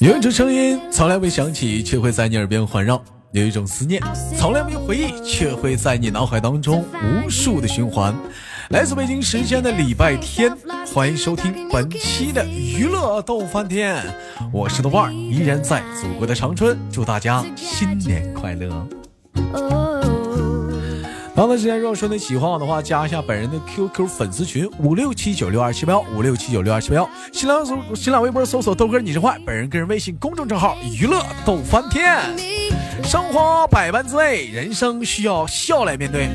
有一种声音从来未响起，却会在你耳边环绕；有一种思念从来没回忆，却会在你脑海当中无数的循环。来自北京时间的礼拜天，欢迎收听本期的娱乐逗翻天，我是豆瓣，依然在祖国的长春，祝大家新年快乐。长的时间，如果说你喜欢我的话，加一下本人的 QQ 粉丝群五六七九六二七八幺五六七九六二七八幺。新浪搜新浪微博搜索豆哥你是坏，本人个人微信公众账号娱乐逗翻天。生活百般滋味，人生需要笑来面对。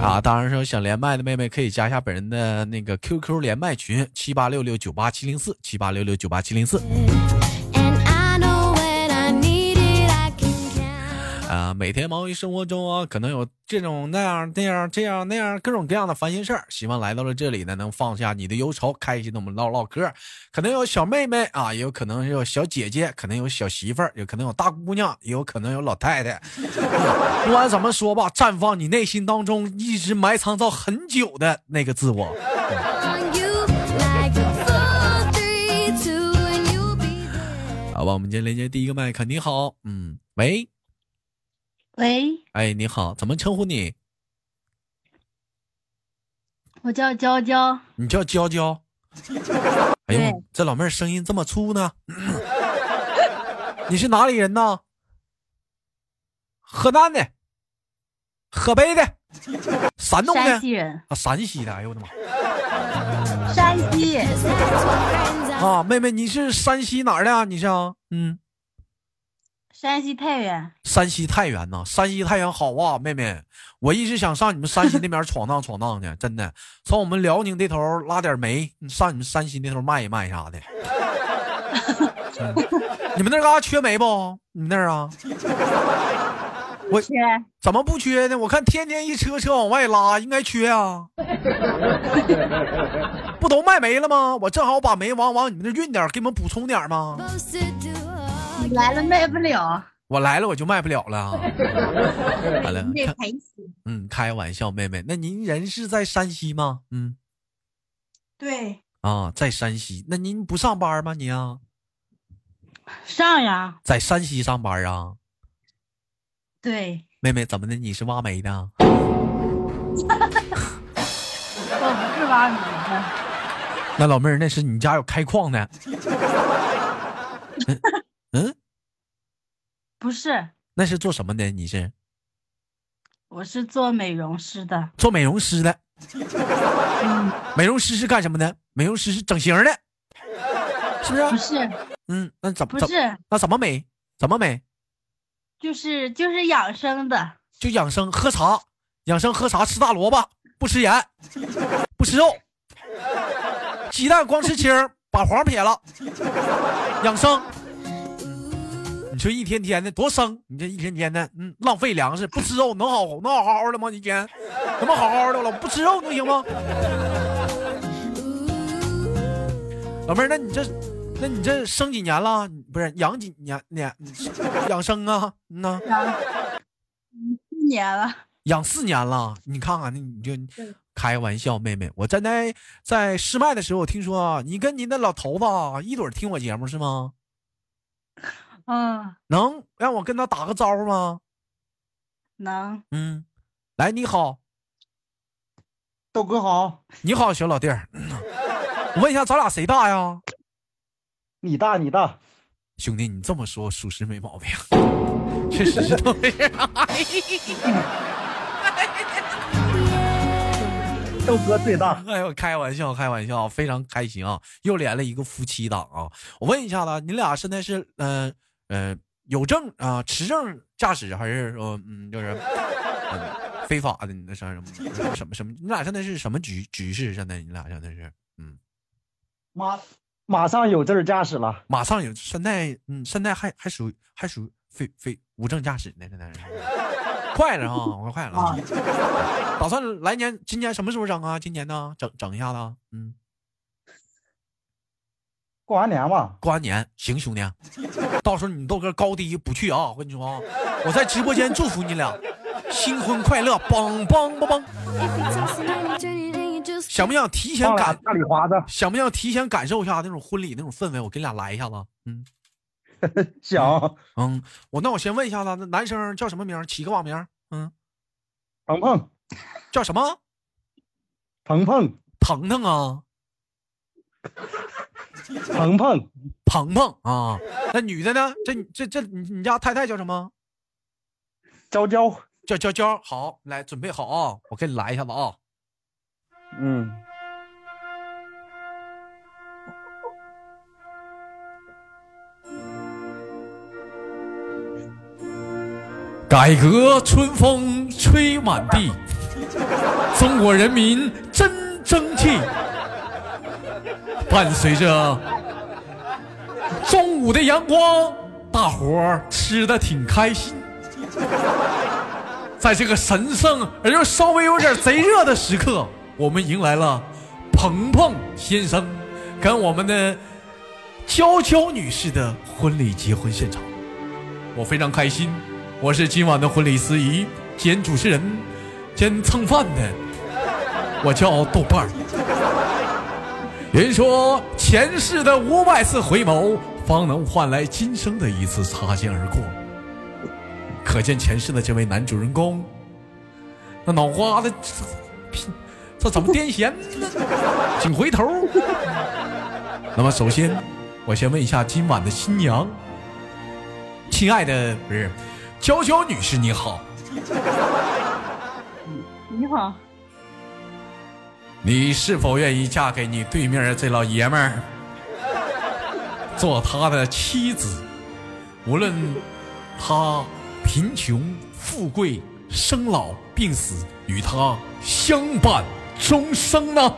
啊，当然说想连麦的妹妹可以加一下本人的那个 QQ 连麦群七八六六九八七零四七八六六九八七零四。啊，每天忙于生活中啊，可能有这种那样那样这样那样各种各样的烦心事儿。希望来到了这里呢，能放下你的忧愁，开心的我们唠唠嗑。可能有小妹妹啊，也有可能有小姐姐，可能有小媳妇儿，有可能有大姑娘，也有可能有老太太。不管怎么说吧，绽放你内心当中一直埋藏到很久的那个自我。好吧，我们今天连接第一个麦克，你好，嗯，喂。喂，哎，你好，怎么称呼你？我叫娇娇。你叫娇娇？哎呦，这老妹儿声音这么粗呢？你是哪里人呢？河南的，河北的，山东的。山西人啊，山西的。哎呦我的妈！山西。啊，妹妹，你是山西哪儿的？你是？嗯。山西太原，山西太原呐，山西太原好啊，妹妹，我一直想上你们山西那边闯荡闯荡去，真的，从我们辽宁这头拉点煤，上你们山西那头卖一卖啥 的。你们那嘎缺煤不？你们那儿啊？我缺？怎么不缺呢？我看天天一车车往外拉，应该缺啊。不都卖煤了吗？我正好把煤往往你们那运点，给你们补充点吗？来了卖不了，我来了我就卖不了了。完了，嗯，开玩笑，妹妹，那您人是在山西吗？嗯，对。啊，在山西，那您不上班吗？你啊？上呀。在山西上班啊？对。妹妹，怎么的？你是挖煤的？我不是挖煤的。那老妹儿，那是你家有开矿的？嗯，不是，那是做什么的？你是？我是做美容师的。做美容师的。嗯 美容师是干什么的？美容师是整形的，是不是？不是。嗯，那怎么？不是。那怎么美？怎么美？就是就是养生的。就养生，喝茶，养生喝茶，吃大萝卜，不吃盐，不吃肉，鸡蛋光吃青，把黄撇了，养生。你说一天天的多生，你这一天天的，嗯，浪费粮食，不吃肉能好能好好的吗？一天能不好好的了？不吃肉能行吗？老妹儿，那你这，那你这生几年了？不是养几年年养生啊？嗯呐，四年了，养四年了。你看看，那你就开玩笑，妹妹，我站在在试麦的时候，我听说你跟你那老头子一准听我节目是吗？嗯，能让我跟他打个招呼吗？能。嗯，来，你好，豆哥好，你好，小老弟儿。我问一下，咱俩谁大呀？你大，你大。兄弟，你这么说属实没毛病，确实是这样。豆哥最大。哎呦，开玩笑，开玩笑，非常开心啊！又连了一个夫妻档啊！我问一下子，你俩现在是嗯？呃，有证啊，持证驾驶还是说，嗯，就是 嗯，非法的？你那啥什么什么什么？你俩现在是什么局局势？现在你俩现在是嗯，马马上有证驾驶了，马上有，现在嗯，现在还还属于还属于非非无证驾驶呢？现在是快了啊，我快了，打算来年今年什么时候整啊？今年呢，整整一下子，嗯。过完年吧，过完年行，兄弟，到时候你豆哥高低不去啊！我跟你说啊，我在直播间祝福你俩新婚快乐，梆梆梆梆。想不想提前感大礼花子？想不想提前感受一下那种婚礼那种氛围？我给你俩来一下子，嗯，想嗯，我那我先问一下子，那男生叫什么名？起个网名。嗯，鹏鹏叫什么？鹏鹏腾腾啊，鹏鹏鹏鹏啊。那女的呢？这这这，你你家太太叫什么？娇娇，叫娇娇。好，来准备好啊，我给你来一下子啊。嗯，改革春风吹满地，中国人民真争气。伴随着中午的阳光，大伙儿吃的挺开心。在这个神圣而又稍微有点贼热的时刻，我们迎来了鹏鹏先生跟我们的娇娇女士的婚礼结婚现场。我非常开心，我是今晚的婚礼司仪兼主持人兼蹭饭的，我叫豆瓣儿。人说前世的五百次回眸，方能换来今生的一次擦肩而过。可见前世的这位男主人公，那脑瓜子这怎么癫痫呢？请回头。那么首先，我先问一下今晚的新娘，亲爱的不是娇娇女士，你好，你好，你是否愿意嫁给你对面的这老爷们儿，做他的妻子？无论他贫穷、富贵、生老病死，与他相伴终生呢？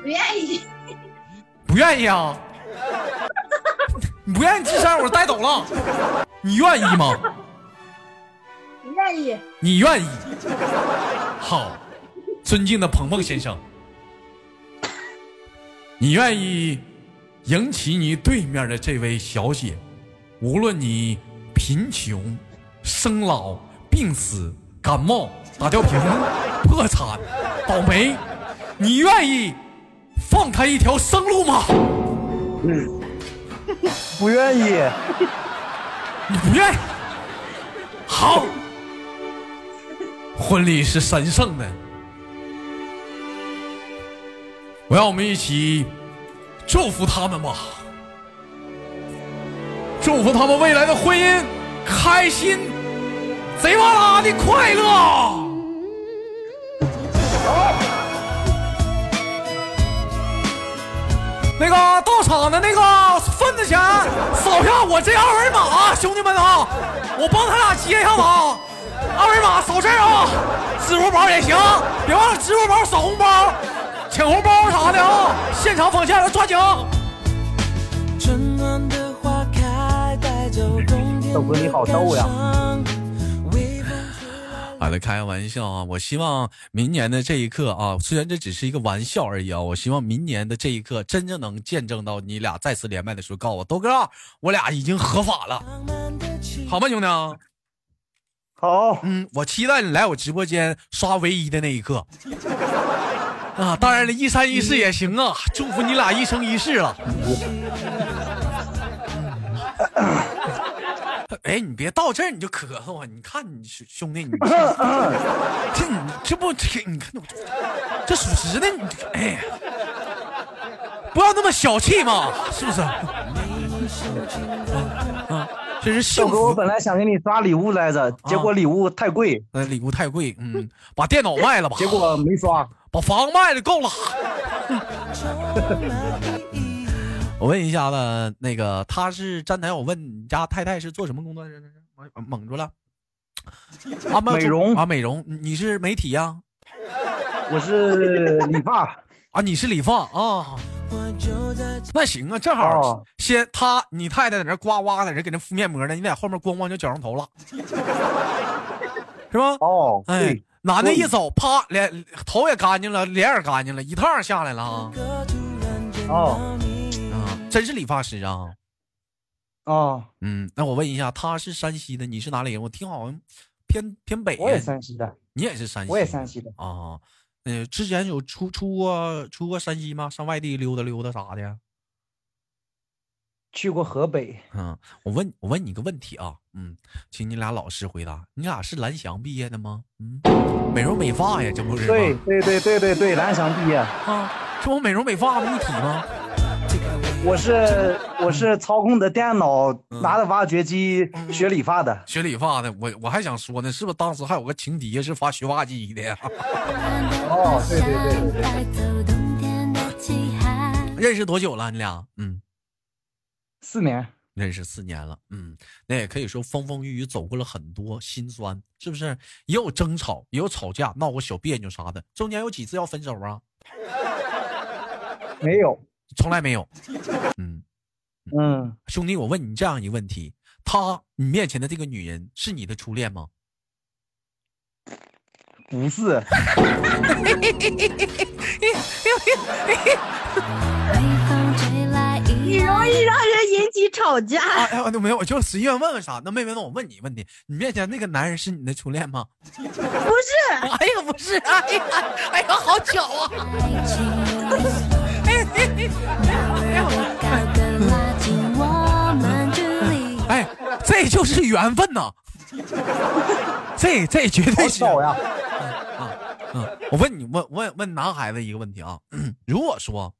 不愿意，不愿意啊？你 不愿意，这声我带走了。你愿意吗？不愿意，你愿意？好，尊敬的鹏鹏先生，你愿意迎娶你对面的这位小姐，无论你贫穷、生老、病死、感冒、打吊瓶、破产、倒霉，你愿意放她一条生路吗？嗯不愿意，你不愿意？好，婚礼是神圣的，我让我们一起祝福他们吧，祝福他们未来的婚姻开心，贼哇啦的快乐。那个到场的那个份子钱，扫下我这二维码，兄弟们啊，我帮他俩接一下子啊，二维码扫这儿啊，支付宝也行，别忘了支付宝扫红包、抢红包啥的啊，现场奉献了抓紧。春暖的花开，带走冬天豆哥你好逗呀微风吹好的，开个玩笑啊！我希望明年的这一刻啊，虽然这只是一个玩笑而已啊，我希望明年的这一刻真正能见证到你俩再次连麦的时候，告诉我豆哥，我俩已经合法了，好吗，兄弟？好，嗯，我期待你来我直播间刷唯一的那一刻。啊，当然了，一三一四也行啊，祝福你俩一生一世了。哎，你别到这儿你就咳嗽啊！你看你兄兄弟，你这你这不这你看我这属实的，你哎呀，不要那么小气嘛，是不是？啊，这是幸豆哥，我。本来想给你刷礼物来着，结果礼物太贵，呃，礼物太贵，嗯，把电脑卖了吧，结果没刷。把房卖了够了。我问一下子，那个他是站台，我问你家太太是做什么工作的？蒙蒙住了。啊，美容啊，美容，你是媒体呀、我是理发，啊？你是理发啊？那行啊，正好哦先他你太太在那呱呱在那给那敷面膜呢，你在后面咣咣就绞上头了，是吧？哦，哎，，男的一走，啪，脸头也干净了，脸也干净了，一趟下来了啊哦，啊！真是理发师啊？哦，嗯，那我问一下，他是山西的，你是哪里人？我听好像偏偏北。我也山西的，你也是山西？我也山西的，啊。嗯、之前有出出过出过山西吗？上外地溜达溜达啥的？去过河北，嗯，我问我问你个问题啊，嗯，请你俩老实回答，你俩是蓝翔毕业的吗？嗯，美容美发呀，这不是吗？对对对对对对，蓝翔毕业。啊，这不美容美发的？一体吗？我是我是操控的电脑，嗯拿着挖掘机学理发的。学理发的，我我还想说呢，是不是当时还有个情敌是发学挖机的呀？哦，对对对对对，认识多久了？你俩？嗯，四年。认识四年了。嗯，那也可以说风风雨雨走过了很多心酸，是不是？也有争吵，也有吵架，闹过小别扭啥的。中间有几次要分手啊？没有。从来没有。嗯，嗯，兄弟，我问你这样一个问题：他，你面前的这个女人是你的初恋吗？不是。你容易让人引起吵架。啊，哎，没有，我就随便问问啥。那妹妹，那我问你问题：你面前那个男人是你的初恋吗？不是，哎呀，不是，哎呀，哎呀，好巧啊！哎，这就是缘分呐！这这绝对是好巧呀！嗯，我问你，问问问男孩子一个问题啊，如果说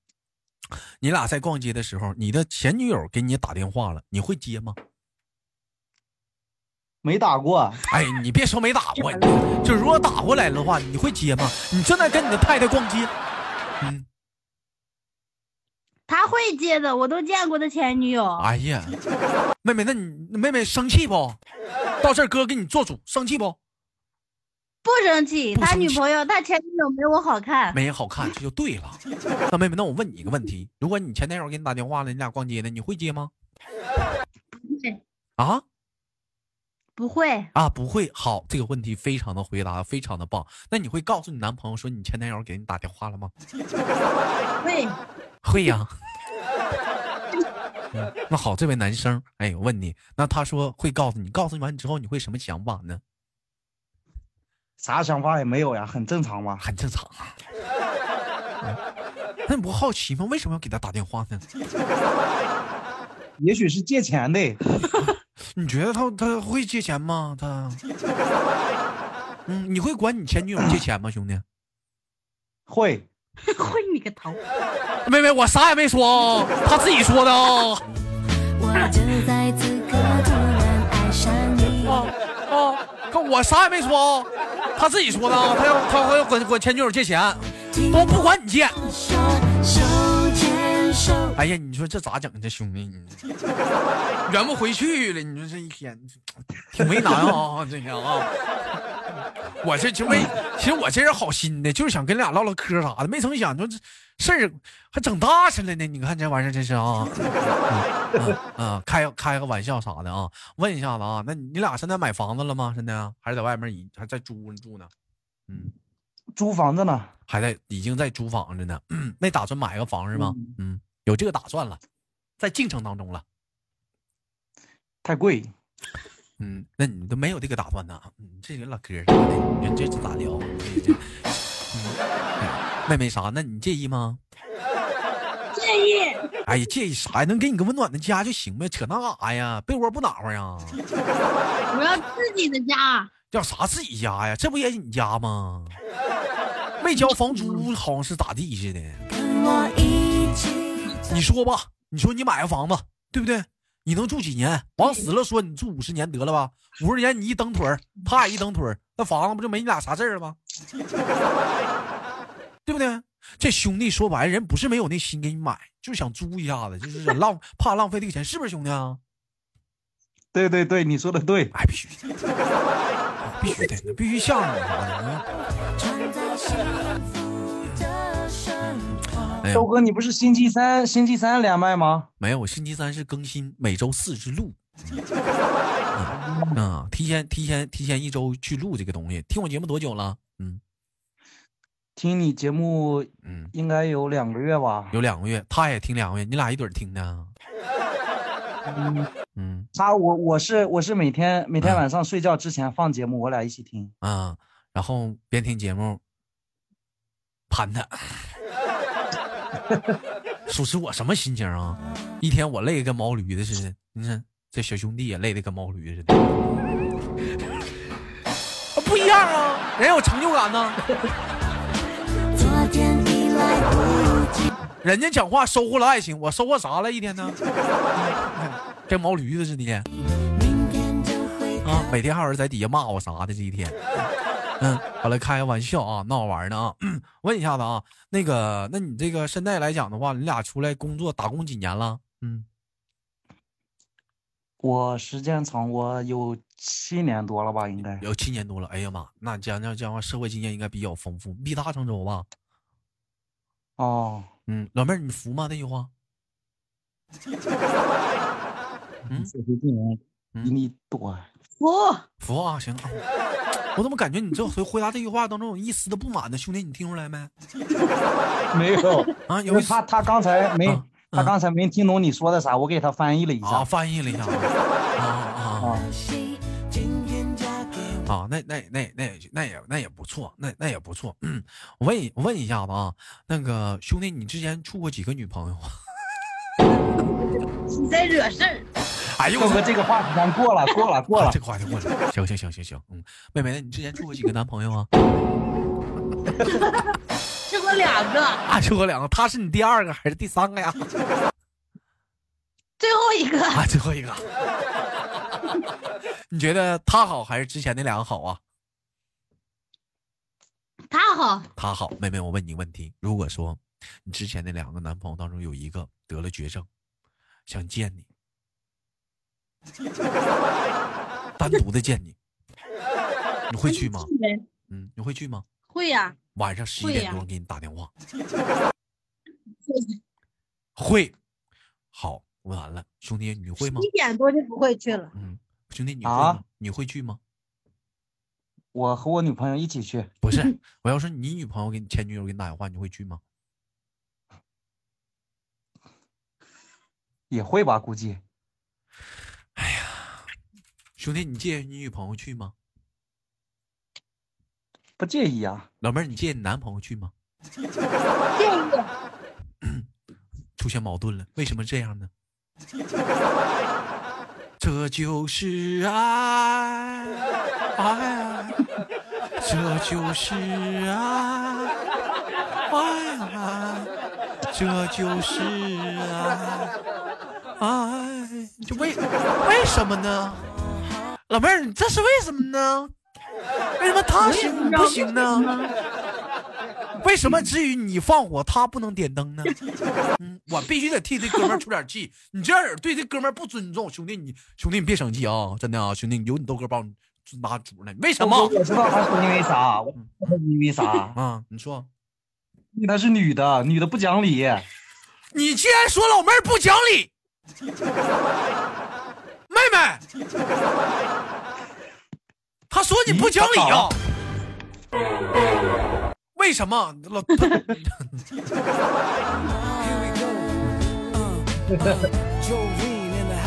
你俩在逛街的时候，你的前女友给你打电话了，你会接吗？没打过。哎，你别说没打过，就如果打过来的话，你会接吗？你正在跟你的太太逛街，嗯，他会接的，我都见过的前女友。哎呀，妹妹，那你妹妹生气不？到这儿哥给你做主，生气不？不生气，他女朋友，他前女友没我好看。没人好看，这就对了。那妹妹，那我问你一个问题：如果你前男友给你打电话了，你俩逛街呢，你会接吗？不会啊不会，啊，不会。好，这个问题非常的回答，非常的棒。那你会告诉你男朋友说你前男友给你打电话了吗？会，会呀。嗯 那好，这位男生，哎，我问你，那他说会告诉你，告诉你完之后，你会什么想法呢？啥想法也没有呀，很正常嘛。很正常啊。嗯那你不好奇吗？为什么要给他打电话呢？也许是借钱的。你觉得他他会借钱吗？他，嗯，你会管你前女友借钱吗，兄弟？会。会你个头！妹妹，我啥也没说啊，他自己说的啊。我就在此刻突然爱上你。啊啊！可我啥也没说啊，他自己说的啊。他要他要管管前女友借钱，都不管你借。哎呀，你说这咋整？这兄弟，你圆不回去了。你说这一天挺为难啊，这个啊。我这就没，其实我这人好心的，就是想跟俩唠唠嗑啥的，没成想就这事儿还整大事了呢。你看这玩意儿真是啊，啊 啊，开开个玩笑啥的啊。问一下子啊，那你俩现在买房子了吗？现在啊还是在外面一还在租住呢？嗯，租房子呢。还在已经在租房子呢。没打算买个房是吗？嗯，有这个打算了，在进程当中了。太贵。嗯，那你都没有这个打算呢？嗯，这人老嗑啥的，你说这这咋聊？这这，嗯，妹妹啥？那你介意吗？介意。哎呀，介意啥呀？能给你个温暖的家就行呗，扯那干啥呀？被窝不暖和呀？我要自己的家。要啥自己家呀？这不也你家吗？没交房租，好像是咋地似的。跟我一起。你说吧，你说你买个房子，对不对？你能住几年？往死了说，你住五十年得了吧？五十年你一蹬腿儿，他也一蹬腿儿，那房子不就没你俩啥事儿了吗？对不对？这兄弟说白了，人不是没有那心给你买，就是想租一下子，就是 浪怕浪费这个钱，是不是兄弟啊？对对对，你说的对。哎，必须的，必须的，必须向着你啥的旁。哎呀豆哥，你不是星期三星期三连麦吗？没有，我星期三是更新，每周四是录。嗯 啊，提前提前提前一周去录这个东西。听我节目多久了？嗯听你节目嗯，应该有两个月吧？有两个月，他也听两个月，你俩一对儿听的？嗯，嗯他我我是我是每天每天晚上睡觉之前放节目，我俩一起听。啊，然后边听节目盘他。属实，我什么心情啊？一天我累得跟毛驴子似的。你看这小兄弟也累得跟毛驴似的，啊不一样啊，人有成就感呢。昨天已来不及，人家讲话收获了爱情，我收获啥了？一天呢？跟毛驴子似的！每天还有人在底下骂我啥的，这一天。嗯，好了，开个玩笑啊，闹着玩呢啊。问一下子啊，那个，那你这个现在来讲的话，你俩出来工作打工几年了？嗯，我时间长，我有七年多了吧，应该。有七年多了。哎呀妈，那讲讲讲话，社会经验应该比较丰富，比他成熟吧？哦，嗯，老妹儿，你服吗？那句话？嗯 社会经验比你多。服，服啊，行。啊我怎么感觉你这回回答这句话当中有一丝的不满呢？兄弟，你听出来没？没有，啊，因为他他刚才没啊他刚才没听懂你说的啥，我给他翻译了一下啊，下。翻译了一下 啊啊啊，那那那那也那也那也不错，那那也不错。嗯，我问问一下子啊，那个兄弟，你之前处过几个女朋友啊？你在惹事儿。哎呦哥哥，这个话题咱 过了，过了，过了啊这。个话题过了。行行行行行，嗯，妹妹，那你之前处过几个男朋友啊？处过两个，啊，处过两个，他是你第二个还是第三个呀？最后一个啊，最后一个。你觉得他好还是之前那两个好啊？他好，他好，妹妹，我问你个问题：如果说你之前那两个男朋友当中有一个得了绝症，想见你，单独的见你，你会去吗？嗯，你会去吗？会呀、晚上十一点多给你打电话，会。好，问完了，兄弟，你会吗？一点多就不会去了。嗯，兄弟，你会啊吗？你会去吗？我和我女朋友一起去，不是，我要是你女朋友给你前女友给你打电话，你会去吗？也会吧，估计兄弟，你介意你女朋友去吗？不介意啊。老妹儿，你介意你男朋友去吗？介意 出现矛盾了，为什么这样呢？这就是爱，爱，这就是爱，爱，这就是爱，爱，就为为什么呢？老妹儿，你这是为什么呢？为什么他行你不行呢？为什么至于你放火，他不能点灯呢？嗯，我必须得替这哥们儿出点气。你这样人对这哥们儿不尊重，兄弟你兄弟你别生气啊，真的啊，兄弟有你豆哥帮你拿主呢。为什么我我知道他是因为啥，因为啥，啊？你说，因为她是女的，女的不讲理。你既然说老妹儿不讲理，妹妹，他说你不讲理啊？为什么老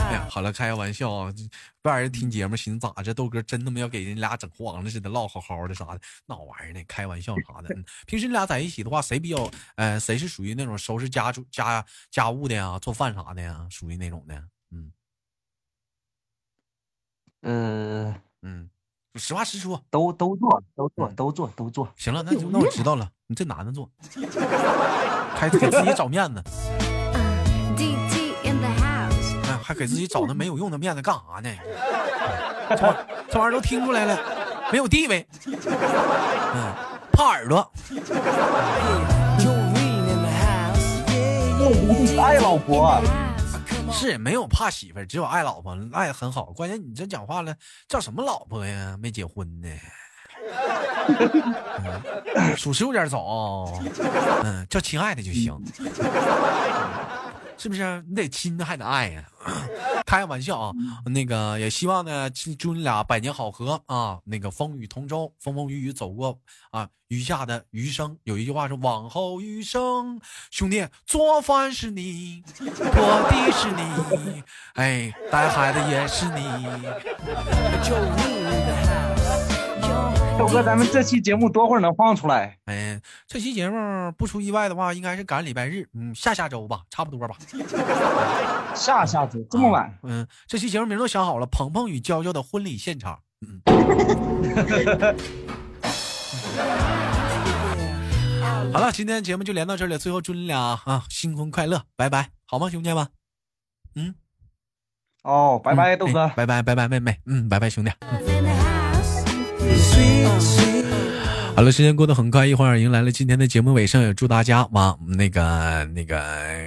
哎呀，好了，开个玩笑啊！不让人听节目，寻思咋这豆哥真他妈要给人俩整黄了似的，唠好好的啥的，闹玩意儿呢？开玩笑啥的。平时你俩在一起的话，谁比较呃，谁是属于那种收拾家主家家务的呀，做饭啥的呀，属于那种的？嗯呃，嗯，实话实说。都都做，都做，都做，都做。行了，那就那我知道了，你这男的做，还给自己找面子，DT in the house，哎，还给自己找那没有用的面子干啥呢？这玩这玩意儿都听出来了，没有地位，嗯，怕耳朵。Jolene in the house. Yeah, yeah. 爱 老婆，是没有怕媳妇，只有爱老婆，爱很好。关键你这讲话了，叫什么老婆呀？没结婚呢，属实有点早。嗯，叫亲爱的就行，是不是？你得亲还得爱呀、开个玩笑啊，那个也希望呢，祝你俩百年好合啊！那个风雨同舟，风风雨雨走过啊，余下的余生有一句话是往后余生，兄弟，做饭是你，拖地是你，哎，带孩子也是你。豆哥，咱们这期节目多会儿能放出来？哎，这期节目不出意外的话，应该是赶礼拜日，嗯，下下周吧，差不多吧。下下周这么晚？嗯，这期节目名都想好了，《鹏鹏与娇娇的婚礼现场》。嗯。好了，今天节目就连到这里了。最后祝你俩啊新婚快乐，拜拜，好吗，兄弟们？嗯，哦，拜拜，豆哥哎，拜拜，拜拜，妹妹，嗯，拜拜，兄弟。好了，时间过得很快，一会儿迎来了今天的节目尾声，也祝大家哇那个那个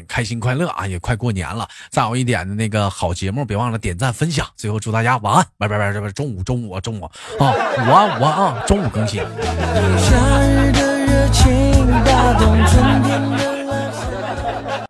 开心快乐啊！也快过年了，再有一点的那个好节目，别忘了点赞分享。最后祝大家晚安，拜拜拜，拜中午中午中午啊，午安午安啊，中午更新。夏日的热情打动春天的